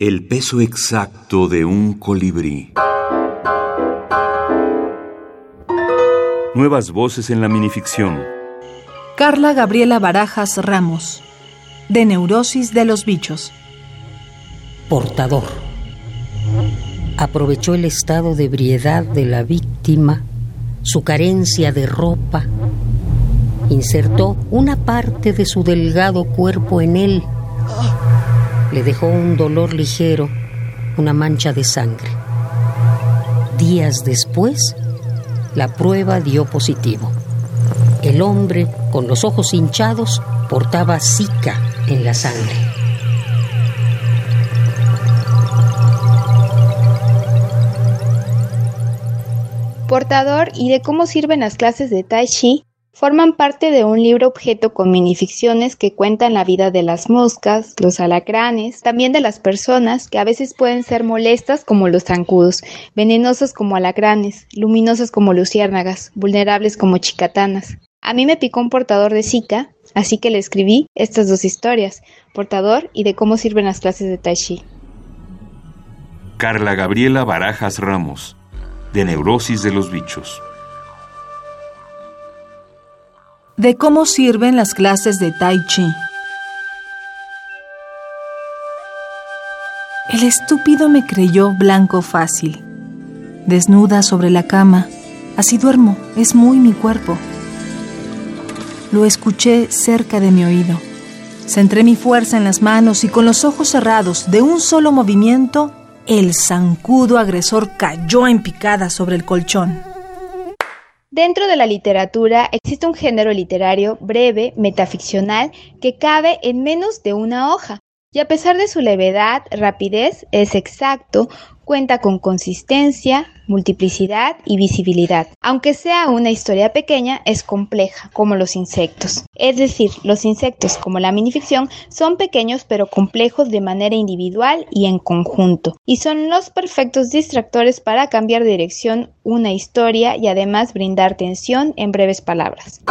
El peso exacto de un colibrí. Nuevas voces en la minificción. Carla Gabriela Barajas Ramos, de Neurosis de los Bichos. Portador. Aprovechó el estado de ebriedad de la víctima, su carencia de ropa, insertó una parte de su delgado cuerpo en él. Le dejó un dolor ligero, una mancha de sangre. Días después, la prueba dio positivo. El hombre, con los ojos hinchados, portaba Zika en la sangre. Portador y de cómo sirven las clases de Tai Chi forman parte de un libro objeto con minificciones que cuentan la vida de las moscas, los alacranes, también de las personas que a veces pueden ser molestas como los zancudos, venenosos como alacranes, luminosas como luciérnagas, vulnerables como chicatanas. A mí me picó un portador de Zika, así que le escribí estas dos historias, portador y de cómo sirven las clases de Tai Chi. Carla Gabriela Barajas Ramos, de Neurosis de los Bichos. De cómo sirven las clases de Tai Chi. El estúpido me creyó blanco fácil. Desnuda sobre la cama, así duermo, es muy mi cuerpo. Lo escuché cerca de mi oído. Centré mi fuerza en las manos y con los ojos cerrados, de un solo movimiento, el zancudo agresor cayó en picada sobre el colchón. Dentro de la literatura existe un género literario breve, metaficcional, que cabe en menos de una hoja, y a pesar de su levedad, rapidez, es exacto, cuenta con consistencia, multiplicidad y visibilidad. Aunque sea una historia pequeña, es compleja, como los insectos. Es decir, los insectos, como la minificción, son pequeños pero complejos de manera individual y en conjunto, y son los perfectos distractores para cambiar de dirección una historia y además brindar tensión en breves palabras.